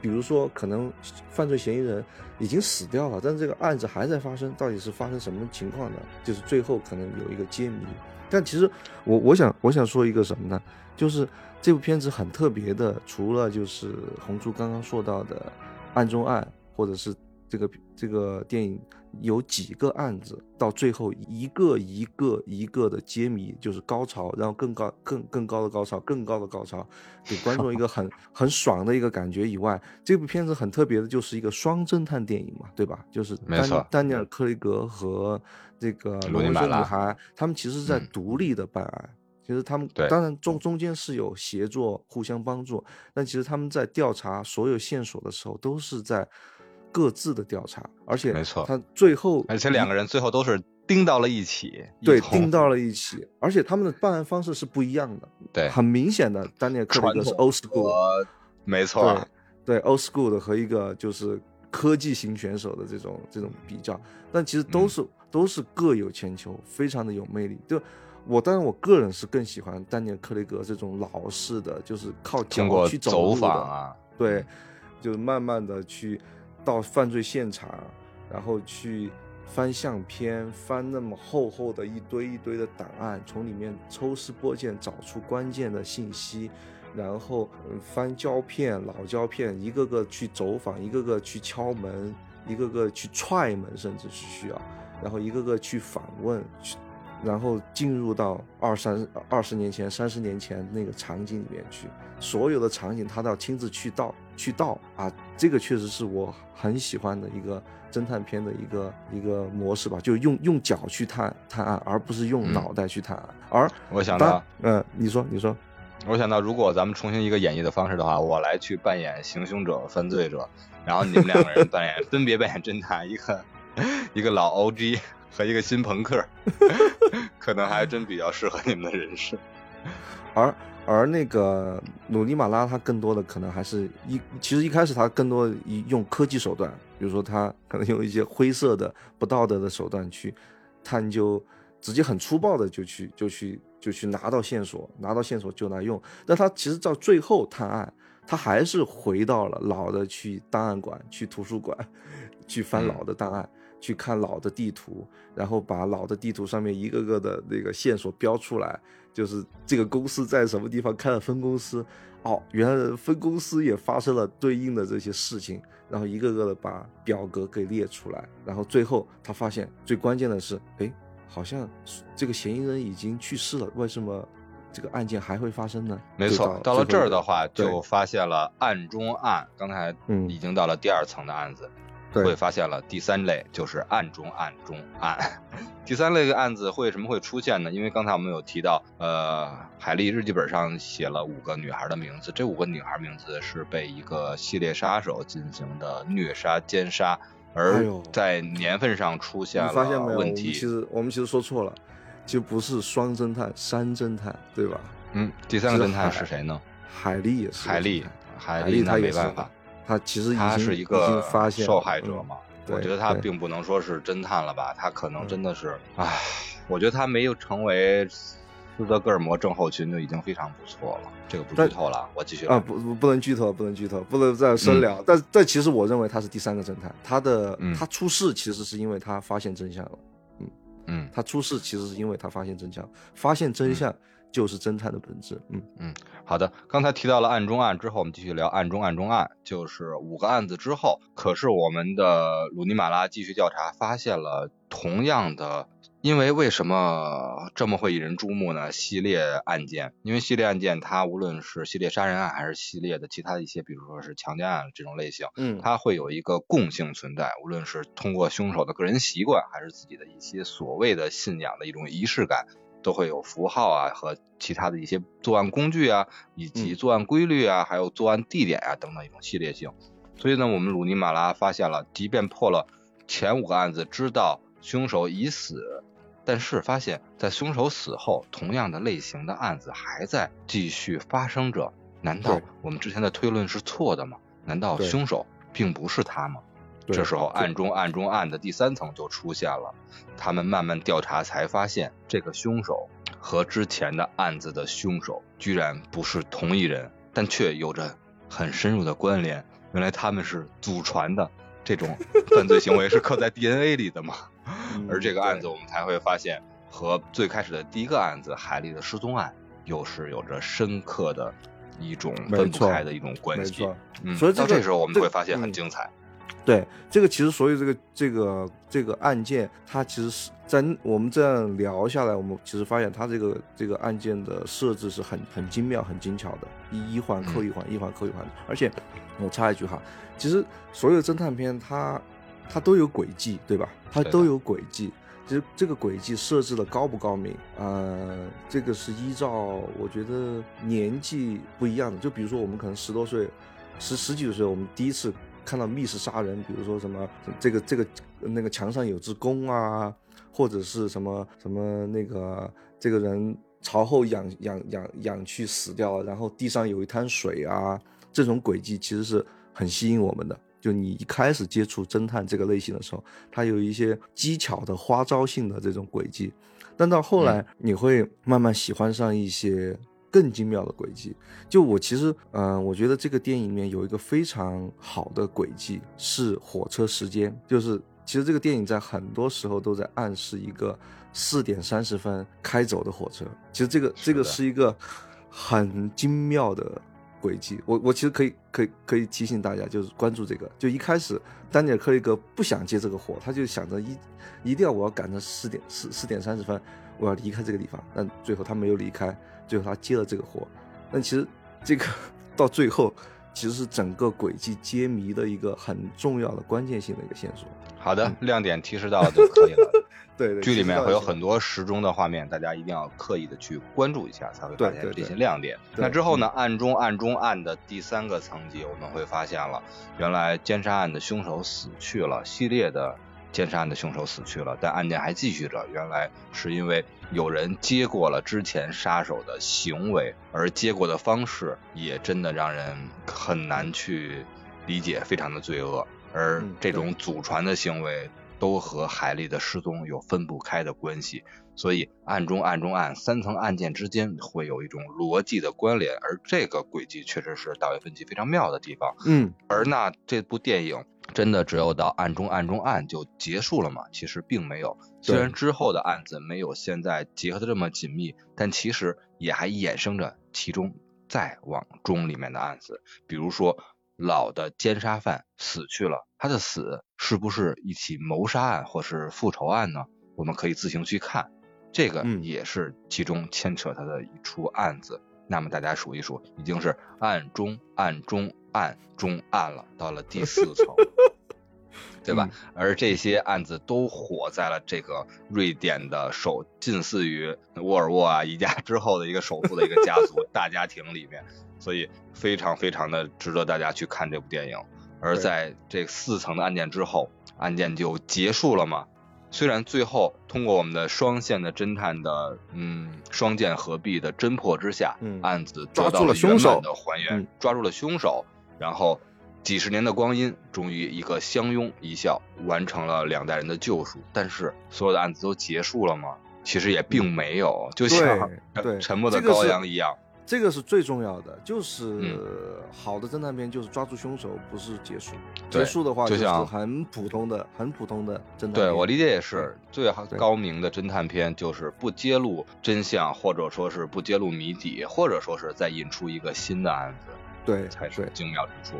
Speaker 2: 比如说，可能犯罪嫌疑人已经死掉了，但是这个案子还在发生，到底是发生什么情况呢？就是最后可能有一个揭谜。但其实我我想我想说一个什么呢？就是这部片子很特别的，除了就是红珠刚刚说到的案中案，或者是这个这个电影有几个案子，到最后一个一个一个的揭谜，就是高潮，然后更高更更高的高潮，更高的高潮，给观众一个很 很爽的一个感觉以外，这部片子很特别的就是一个双侦探电影嘛，对吧？就是丹丹尼尔·克雷格和这个
Speaker 1: 鲁
Speaker 2: 罗维
Speaker 1: 尼马拉
Speaker 2: 森女孩，他们其实是在
Speaker 1: 嗯
Speaker 2: 独立的办案。其实他们当然中中间是有协作、互相帮助，但其实他们在调查所有线索的时候，都是在各自的调查，而且
Speaker 1: 没错。
Speaker 2: 他最后
Speaker 1: 而且两个人最后都是盯到了一起，
Speaker 2: 对盯到了一起，而且他们的办案方式是不一样的。
Speaker 1: 对。
Speaker 2: 很明显的，丹尼尔·克雷格是 old school，
Speaker 1: 没错，
Speaker 2: 对对 old school 的和一个就是科技型选手的这种这种比较，但其实都
Speaker 1: 嗯。
Speaker 2: 是、都是各有千秋，非常的有魅力。就我当然我个人是更喜欢丹尼尔·克雷格这种老式的，就是靠脚
Speaker 1: 通过
Speaker 2: 去走
Speaker 1: 走
Speaker 2: 路的。
Speaker 1: 访啊，
Speaker 2: 对，就是慢慢的去到犯罪现场，然后去翻相片，翻那么厚厚的一堆一堆的档案，从里面抽丝剥茧找出关键的信息，然后翻胶片、老胶片，一个个去走访，一个个去敲门，一个个去踹门，甚至是需要，然后一个个去访问，去然后进入到二三二十年前、三十年前那个场景里面去，所有的场景他都要亲自去到去盗啊，这个确实是我很喜欢的一个侦探片的一个一个模式吧，就用用脚去探探案，而不是用脑袋去探案。而
Speaker 1: 我想到，
Speaker 2: 嗯，你说你说，
Speaker 1: 我想到，如果咱们重新一个演绎的方式的话，我来去扮演行凶者、犯罪者，然后你们两个人扮演分别扮演侦探，一个一个老 OG。和一个新朋克，可能还真比较适合你们的人设。
Speaker 2: 而而那个努尼马拉，他更多的可能还是一，其实一开始他更多用科技手段，比如说他可能用一些灰色的、不道德的手段去探究，直接很粗暴的就去就去就去拿到线索，拿到线索就来用。但他其实到最后探案，他还是回到了老的去档案馆、去图书馆，去翻老的档案。去看老的地图，然后把老的地图上面一个个的那个线索标出来，就是这个公司在什么地方开了分公司，哦，原来分公司也发生了对应的这些事情，然后一个个的把表格给列出来，然后最后他发现最关键的是，哎，好像这个嫌疑人已经去世了，为什么这个案件还会发生呢？
Speaker 1: 没错，到了这儿的话，就发现了案中案，刚才已经到了第二层的案子。会发现了第三类，就是案中案中案。第三类的案子为什么会出现呢？因为刚才我们有提到，呃，海莉日记本上写了五个女孩的名字，这五个女孩名字是被一个系列杀手进行的虐杀奸杀，而在年份上出现了问题。
Speaker 2: 其实我们其实说错了，就不是双侦探，三侦探，对吧？
Speaker 1: 嗯，第三个侦探是谁呢？
Speaker 2: 海莉也是。
Speaker 1: 海莉，海莉，
Speaker 2: 那
Speaker 1: 没办法。
Speaker 2: 他其实
Speaker 1: 他是一个受害者嘛，我觉得他并不能说是侦探了吧，他可能真的是，唉，我觉得他没有成为斯德哥尔摩症候群就已经非常不错了。这个不剧透了，我继续
Speaker 2: 啊，不不不能剧透，不能剧透，不能再深聊。但但其实我认为他是第三个侦探，他的他出事其实是因为他发现真相了，
Speaker 1: 嗯嗯，
Speaker 2: 他出事其实是因为他发现真相，发现真相。就是侦探的本质。
Speaker 1: 嗯嗯，好的。刚才提到了案中案之后，我们继续聊案中案中案。就是五个案子之后，可是我们的鲁尼马拉继续调查，发现了同样的。因为为什么这么会引人注目呢？系列案件，因为系列案件它无论是系列杀人案还是系列的其他的一些，比如说是强奸案这种类型，
Speaker 2: 嗯，
Speaker 1: 它会有一个共性存在。无论是通过凶手的个人习惯，还是自己的一些所谓的信仰的一种仪式感。都会有符号啊和其他的一些作案工具啊，以及作案规律啊，还有作案地点啊等等一种系列性。所以呢，我们鲁尼马拉发现了，即便破了前五个案子，知道凶手已死，但是发现，在凶手死后，同样的类型的案子还在继续发生着。难道我们之前的推论是错的吗？难道凶手并不是他吗？这时候，案中案中案的第三层就出现了。他们慢慢调查，才发现这个凶手和之前的案子的凶手居然不是同一人，但却有着很深入的关联。原来他们是祖传的，这种犯罪行为是刻在 DNA 里的嘛？而这个案子，我们才会发现和最开始的第一个案子海莉的失踪案，又是有着深刻的一种分不开的一种关系。嗯，
Speaker 2: 所以
Speaker 1: 到这时候我们会发现很精彩。
Speaker 2: 对这个，其实所有这个这个这个案件，它其实是在我们这样聊下来，我们其实发现它这个这个案件的设置是很很精妙、很精巧的，一一环扣一环，一环扣一环。而且我插一句哈，其实所有侦探片它它都有轨迹，对吧？它都有轨迹。其实这个轨迹设置的高不高明？呃，这个是依照我觉得年纪不一样的。就比如说我们可能十多岁、十十几岁，我们第一次。看到密室杀人，比如说什么这个这个那个墙上有只弓啊，或者是什么什么那个这个人朝后仰仰仰仰去死掉了，然后地上有一滩水啊，这种轨迹其实是很吸引我们的。就你一开始接触侦探这个类型的时候，它有一些技巧的花招性的这种轨迹，但到后来你会慢慢喜欢上一些。更精妙的轨迹，就我其实，嗯，我觉得这个电影里面有一个非常好的轨迹是火车时间，就是其实这个电影在很多时候都在暗示一个四点三十分开走的火车，其实这个这个是一个很精妙的轨迹。我我其实可以可以可以提醒大家，就是关注这个。就一开始丹尼尔·克雷格不想接这个活，他就想着一一定要我要赶着四点四四点三十分我要离开这个地方。但最后他没有离开，最后他接了这个活。但其实这个 到最后。其实是整个轨迹揭谜的一个很重要的关键性的一个线索。
Speaker 1: 好的，亮点提示到就可以了。
Speaker 2: 对对，
Speaker 1: 剧里面会有很多时钟的画面，大家一定要刻意的去关注一下，才会发现这些亮点。那之后呢？暗中暗中暗的第三个层级，我们会发现了，原来奸杀案的凶手死去了，系列的。奸杀案的凶手死去了，但案件还继续着。原来是因为有人接过了之前杀手的行为，而接过的方式也真的让人很难去理解，非常的罪恶。而这种祖传的行为都和海莉的失踪有分不开的关系，所以暗中暗中暗三层案件之间会有一种逻辑的关联，而这个轨迹确实是大卫芬奇非常妙的地方。
Speaker 2: 嗯，
Speaker 1: 而那这部电影。真的只有到案中案中案就结束了吗？其实并没有。虽然之后的案子没有现在结合的这么紧密，但其实也还衍生着其中再往中里面的案子。比如说老的奸杀犯死去了，他的死是不是一起谋杀案或是复仇案呢？我们可以自行去看，这个也是其中牵扯他的一出案子。那么大家数一数，已经是案中案中。暗中案了，到了第四层，对吧？而这些案子都火在了这个瑞典的首近似于沃尔沃啊一家之后的一个首富的一个家族 大家庭里面，所以非常非常的值得大家去看这部电影。而在这四层的案件之后，案件就结束了嘛？虽然最后通过我们的双线的侦探的嗯双剑合璧的侦破之下，案子
Speaker 2: 抓住了凶手
Speaker 1: 的还原，抓住了凶手。然后，几十年的光阴，终于一个相拥一笑，完成了两代人的救赎。但是，所有的案子都结束了吗？其实也并没有，就像沉默的羔羊一样。
Speaker 2: 这个是最重要的，就是好的侦探片就是抓住凶手，不是结束。结束的话
Speaker 1: 就
Speaker 2: 像很普通的、很普通的侦探。
Speaker 1: 对我理解也是，最高明的侦探片就是不揭露真相，或者说是不揭露谜底，或者说是再引出一个新的案子。
Speaker 2: 对，
Speaker 1: 才是精妙之处。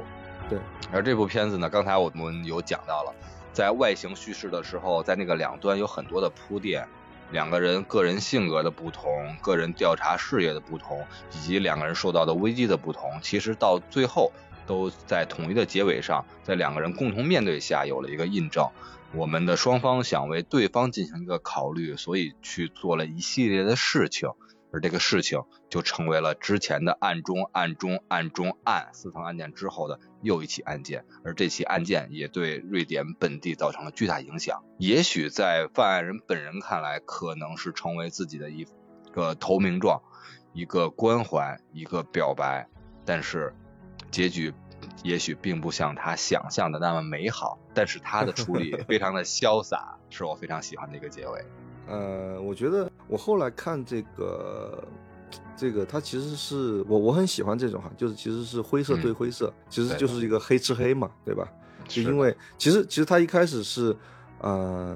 Speaker 2: 对，
Speaker 1: 而这部片子呢，刚才我们有讲到了，在外形叙事的时候，在那个两端有很多的铺垫，两个人个人性格的不同，个人调查事业的不同，以及两个人受到的危机的不同，其实到最后都在统一的结尾上，在两个人共同面对下有了一个印证。我们的双方想为对方进行一个考虑，所以去做了一系列的事情。而这个事情就成为了之前的案中案中案中案四层案件之后的又一起案件，而这起案件也对瑞典本地造成了巨大影响。也许在犯案人本人看来，可能是成为自己的一个投名状、一个关怀、一个表白，但是结局也许并不像他想象的那么美好。但是他的处理 非常的潇洒，是我非常喜欢的一个结尾。
Speaker 2: 呃，我觉得我后来看这个，这个它其实是我我很喜欢这种哈，就是其实是灰色对灰色，其实就是一个黑吃黑嘛，对吧？就因为其实其实他一开始是呃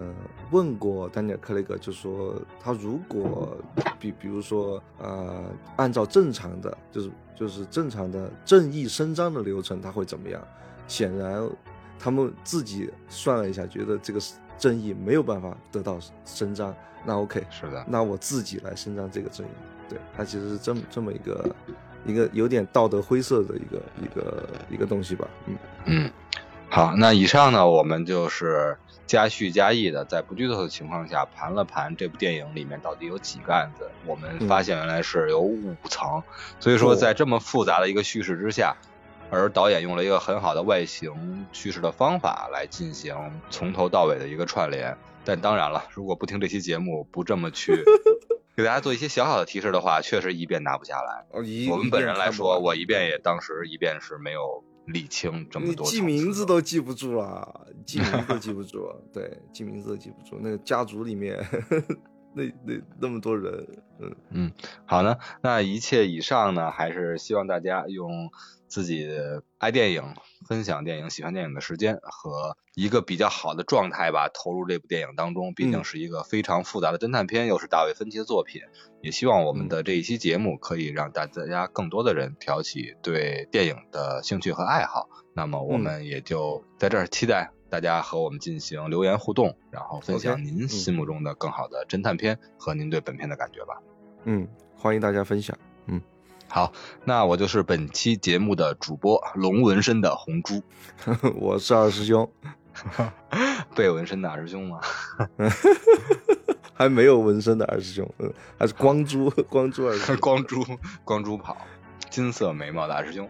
Speaker 2: 问过丹尼尔·克雷格，就说他如果比比如说呃按照正常的就是就是正常的正义伸张的流程，他会怎么样？显然他们自己算了一下，觉得这个是。正义没有办法得到伸张，那 OK，
Speaker 1: 是的，
Speaker 2: 那我自己来伸张这个正义。对他其实是这么这么一个一个有点道德灰色的一个一个一个东西吧。
Speaker 1: 嗯嗯，好，那以上呢，我们就是加叙加意的，在不剧透的情况下盘了盘这部电影里面到底有几个案子，我们发现原来是有五层，所以说在这么复杂的一个叙事之下。而导演用了一个很好的外形叙事的方法来进行从头到尾的一个串联，但当然了，如果不听这期节目，不这么去 给大家做一些小小的提示的话，确实一遍拿不下来。我们本人来说，我一遍也当时一遍是没有理清这么多。
Speaker 2: 记名字都记不住了，记名字都 记不住，对，记名字都记不住。那个家族里面 那那那么多人，嗯
Speaker 1: 嗯，好呢，那一切以上呢，还是希望大家用自己爱电影、分享电影、喜欢电影的时间和一个比较好的状态吧，投入这部电影当中。毕竟是一个非常复杂的侦探片，又是大卫芬奇的作品。也希望我们的这一期节目可以让大家更多的人挑起对电影的兴趣和爱好。那么我们也就在这儿期待。大家和我们进行留言互动，然后分享您心目中的更好的侦探片和您对本片的感觉吧。
Speaker 2: 嗯，欢迎大家分享。嗯，
Speaker 1: 好，那我就是本期节目的主播龙纹身的红猪，
Speaker 2: 我是二师兄
Speaker 1: 被纹身的二师兄吗？
Speaker 2: 还没有纹身的二师兄，嗯，还是光珠光珠二师兄，
Speaker 1: 光珠光珠跑，金色眉毛的二师兄。